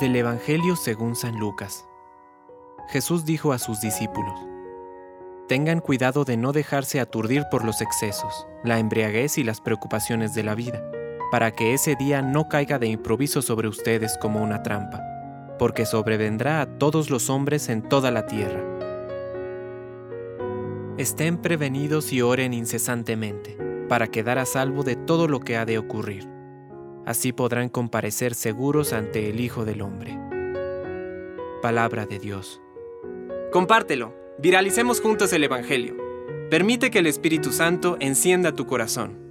Del Evangelio según San Lucas. Jesús dijo a sus discípulos, Tengan cuidado de no dejarse aturdir por los excesos, la embriaguez y las preocupaciones de la vida, para que ese día no caiga de improviso sobre ustedes como una trampa, porque sobrevendrá a todos los hombres en toda la tierra. Estén prevenidos y oren incesantemente, para quedar a salvo de todo lo que ha de ocurrir. Así podrán comparecer seguros ante el Hijo del Hombre. Palabra de Dios. Compártelo, viralicemos juntos el Evangelio. Permite que el Espíritu Santo encienda tu corazón.